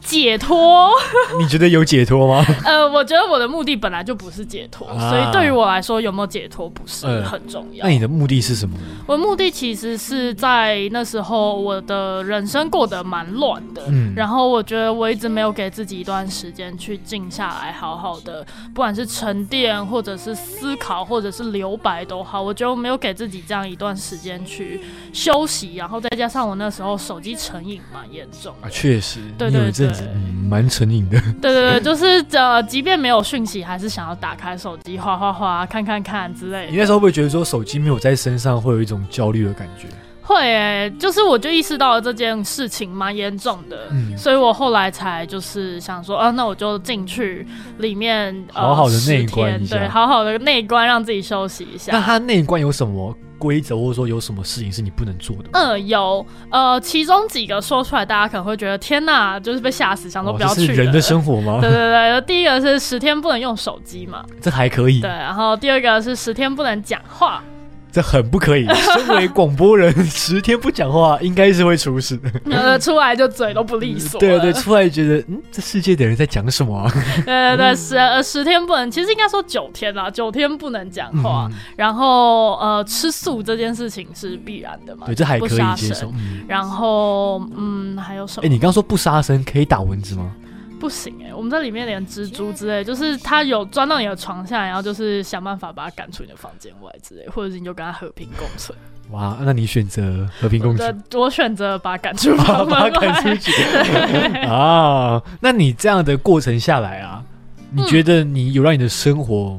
解脱。你觉得有解脱吗？呃，我觉得我的目的本来就不是解脱，啊所以对于我来说，有没有解脱不是嗯很重要。那你的目的是什么？我的目的其实是在那时候，我的人生过得蛮乱的，嗯然后我觉得我一直没有给自己一段时间去静下来，好好的，不管是沉淀，或者是思考，或者是留白都好，我觉得我没有给自己这样一段时间去休息，然后再加上我那时候手机成瘾蛮严重的啊，确实，对对阵子蛮成瘾的。对对对，就是呃，即便没有讯息，还是想要打开手机划划划、看看看之类的。你那时候会不会觉得说手机没有在身上会有一种焦虑的感觉？会诶、就是我就意识到了这件事情蛮严重的，嗯所以我后来才就是想说，啊，那我就进去里面，呃、好好的内10天观一下对，好好的内观，让自己休息一那下。它那一关有什么规则，或者说有什么事情是你不能做的吗？嗯，有呃，其中几个说出来，大家可能会觉得天哪，就是被吓死，想说哦不要去了。这是人的生活吗 对？对对，第一个是十天不能用手机嘛，这还可以对，，然后第二个是十天不能讲话，这很不可以。身为广播人，十天不讲话，应该是会出事的。呃，出来就嘴都不利索了。对对，出来觉得，嗯，这世界的人在讲什么啊？对 对对，十呃十天不能，其实应该说九天啦，九天不能讲话。嗯然后呃，吃素这件事情是必然的嘛，对，这还可以接受。嗯，然后嗯，还有什么？哎，你刚刚说不杀生可以打蚊子吗？不行哎、我们在里面连蜘蛛之类，就是它有钻到你的床下，然后就是想办法把它赶出你的房间外之类，或者是你就跟它和平共存。哇，那你选择和平共处，我我选择把它赶出把房门 把它赶出。去 啊？那你这样的过程下来啊，你觉得你有让你的生活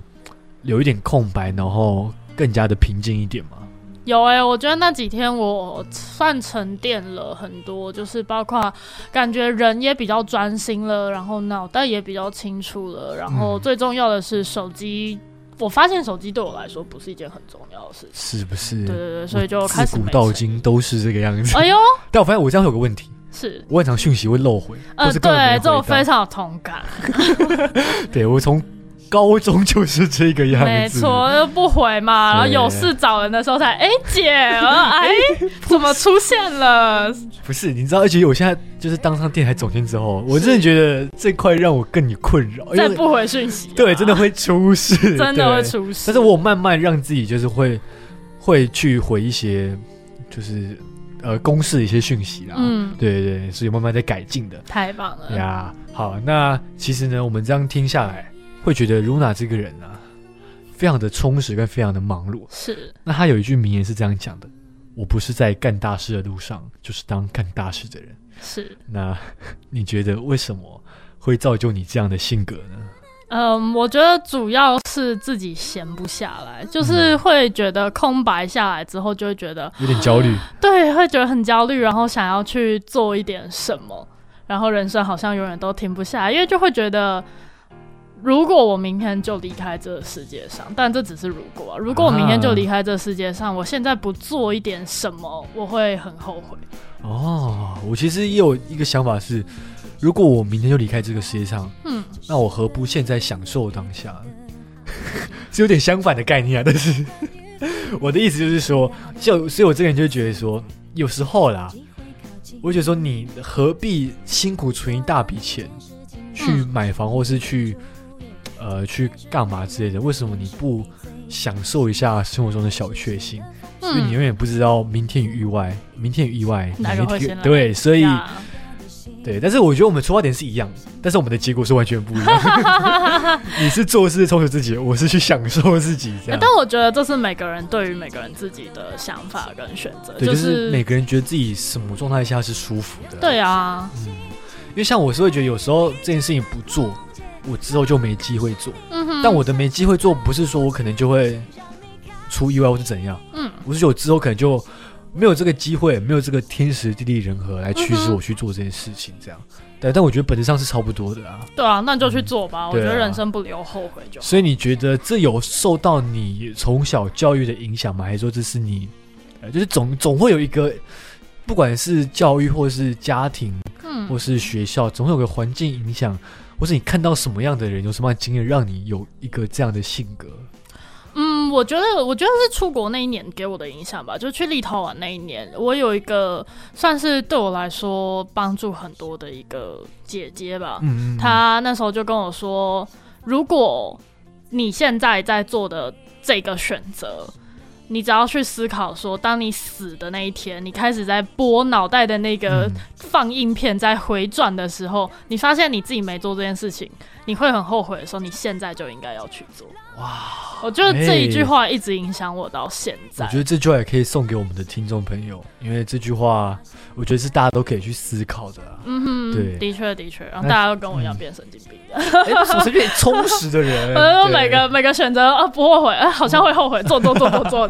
有一点空白，然后更加的平静一点吗？有哎、我觉得那几天我算沉淀了很多，就是包括感觉人也比较专心了，然后脑袋也比较清楚了，然后嗯最重要的是手机，我发现手机对我来说不是一件很重要的事情。是不是？对对对，所以就我开始古到今都是这个样子。哎呦，但我发现我这样有个问题，是。我很常讯息会漏回，呃，对，这我非常有同感，对我从高中就是这个样子，没错，就不回嘛，然后有事找人的时候才，哎、姐，哎，怎么出现了？不是，你知道，而且我现在就是当上电台总监之后，我真的觉得这块让我更有困扰，因为再不回讯息啊、对真的会出事，真的会出事。但是我慢慢让自己就是会会去回一些就是呃公示的一些讯息啦，嗯，对对对，是有慢慢在改进的太棒了。呀。好，那其实呢，我们这样听下来，会觉得 Luna 这个人啊，非常的充实跟非常的忙碌。是，那他有一句名言是这样讲的：“我不是在干大事的路上，就是当干大事的人。”是，那 你觉得为什么会造就你这样的性格呢？嗯，我觉得主要是自己闲不下来，嗯就是会觉得空白下来之后，就会觉得有点焦虑，对，会觉得很焦虑，然后想要去做一点什么，然后人生好像永远都停不下来，因为就会觉得。如果我明天就离开这个世界上，但这只是如果啊。如果我明天就离开这个世界上，我现在不做一点什么，我会很后悔。哦，我其实也有一个想法是，如果我明天就离开这个世界上，嗯，那我何不现在享受当下？是有点相反的概念啊，但是 我的意思就是说，就所以我这个人就觉得说，有时候啦，我觉得说你何必辛苦存一大笔钱去嗯买房或是去呃去干嘛之类的？为什么你不享受一下生活中的小确幸？因为你永远不知道明天与意外，明天与意外嗯哪天会对，所以对，但是我觉得我们出发点是一样，但是我们的结果是完全不一样。你是做事充实自己，我是去享受自己，这样。欸但我觉得这是每个人对于每个人自己的想法跟选择，对，就是是每个人觉得自己什么状态下是舒服的。对啊，嗯，因为像我是会觉得有时候这件事情不做，我之后就没机会做。嗯哼，但我的没机会做，不是说我可能就会出意外或是怎样，嗯我是觉得我之后可能就没有这个机会，没有这个天时地利人和来驱使我去做这件事情，这样。对，但我觉得本质上是差不多的啊。对啊，那你就去做吧。我觉得人生不留后悔就好。所以你觉得这有受到你从小教育的影响吗？还是说这是你，呃，就是总总会有一个，不管是教育或是家庭嗯或是学校，总会有个环境影响，或是你看到什么样的人，有什么样的经验，让你有一个这样的性格？嗯，我觉得，我觉得是出国那一年给我的影响吧。就去立陶宛那一年，我有一个算是对我来说帮助很多的一个姐姐吧。嗯，她那时候就跟我说，如果你现在在做的这个选择，你只要去思考说，当你死的那一天，你开始在拨脑袋的那个嗯放映片在回转的时候，你发现你自己没做这件事情，你会很后悔的时候，你现在就应该要去做。哇，我觉得这一句话一直影响我到现在。我觉得这句话也可以送给我们的听众朋友，因为这句话我觉得是大家都可以去思考的、啊。嗯哼，对的确的确，然后大家都跟我一样变神经病的。哎、什么是变充实的人？每个每个选择啊不后悔，啊好像会后悔，做做做做做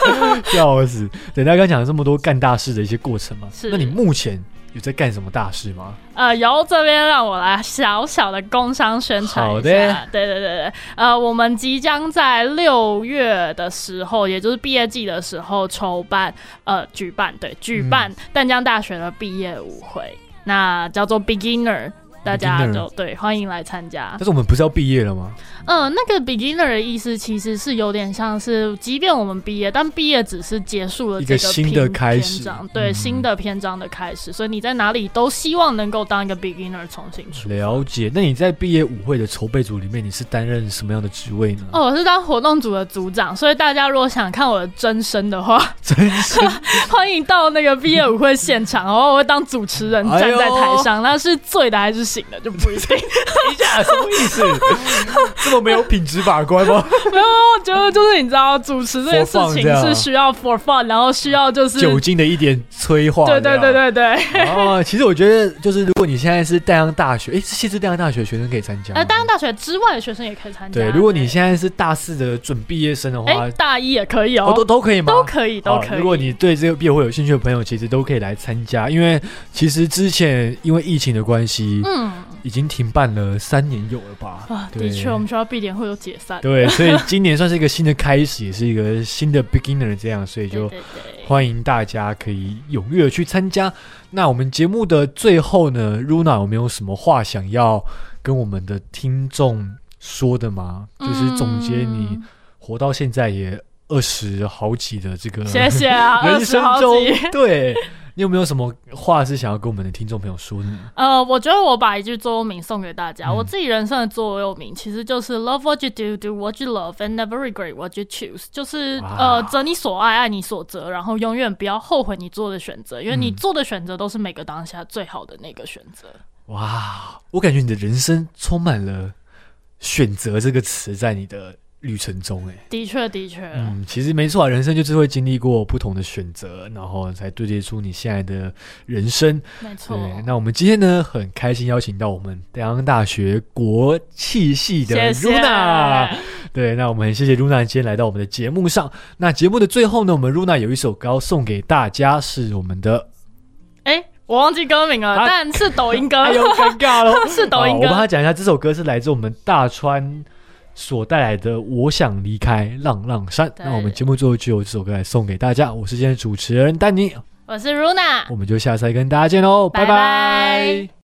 笑死！等，大家刚讲了这么多干大事的一些过程嘛，是那你目前有在干什么大事吗？呃，由这边让我来小小的工商宣传一下。好的对对对对，呃，我们即将在六月的时候，也就是毕业季的时候筹办，呃，举办对举办嗯淡江大学的毕业舞会，那叫做 Beginner。大家就对欢迎来参加但。是我们不是要毕业了吗？嗯，那个 beginner 的意思其实是有点像是，即便我们毕业，但毕业只是结束了一个新的篇开始对、嗯新的篇章的开始，所以你在哪里都希望能够当一个 beginner 重新出。了解。那你在毕业舞会的筹备组里面，你是担任什么样的职位呢？哦，我是当活动组的组长，所以大家如果想看我的真身的话，真身 欢迎到那个毕业舞会现场，然后我会当主持人站在台上，那是醉的还是醒了就不一定。等 一下，什么意思？这么没有品质把关吗？没有，我觉得就是你知道，主持这件事情是需要 for fun，然后需要就是酒精的一点催化。对对对对对。对。哦，其实我觉得，就是如果你现在是淡江大学，哎，是其实淡江大学学生可以参加吗。呃，当然大学之外的学生也可以参加。对，如果你现在是大四的准毕业生的哎、话，大一也可以哦，哦，都都可以吗？都可以，都可以。如果你对这个毕业会有兴趣的朋友，其实都可以来参加，因为其实之前因为疫情的关系，嗯已经停办了三年有了吧？啊，的确，我们学校必点会有解散。对，所以今年算是一个新的开始，也是一个新的 beginner 这样，所以就欢迎大家可以踊跃地去参加。那我们节目的最后呢，Runa 有没有什么话想要跟我们的听众说的吗？就是总结你嗯活到现在也二十好几的这个谢谢啊，人生中几。，对你有没有什么话是想要跟我们的听众朋友说的呢？呃，我觉得我把一句座右铭送给大家。嗯我自己人生的座右铭其实就是 Love what you do, do what you love, and never regret what you choose。就是呃，择你所爱，爱你所择，然后永远不要后悔你做的选择，因为你嗯做的选择都是每个当下最好的那个选择。哇，我感觉你的人生充满了选择这个词在你的旅程中，哎。的确，的确，嗯，其实没错啊，人生就是会经历过不同的选择，然后才对接出你现在的人生。没错。那我们今天呢，很开心邀请到我们北洋大学国际系的谢谢 Runa。对，那我们很谢谢 Runa 今天来到我们的节目上。那节目的最后呢，我们 Runa 有一首歌要送给大家，是我们的，哎、我忘记歌名了，啊但是抖音歌。哎呦，尴尬了，是抖音歌好我帮他讲一下，这首歌是来自我们大川所带来的《我想离开浪浪山》。那我们节目最后就由这首歌来送给大家。我是今天的主持人丹尼，我是 Runa，我们就下次再跟大家见喽，拜拜拜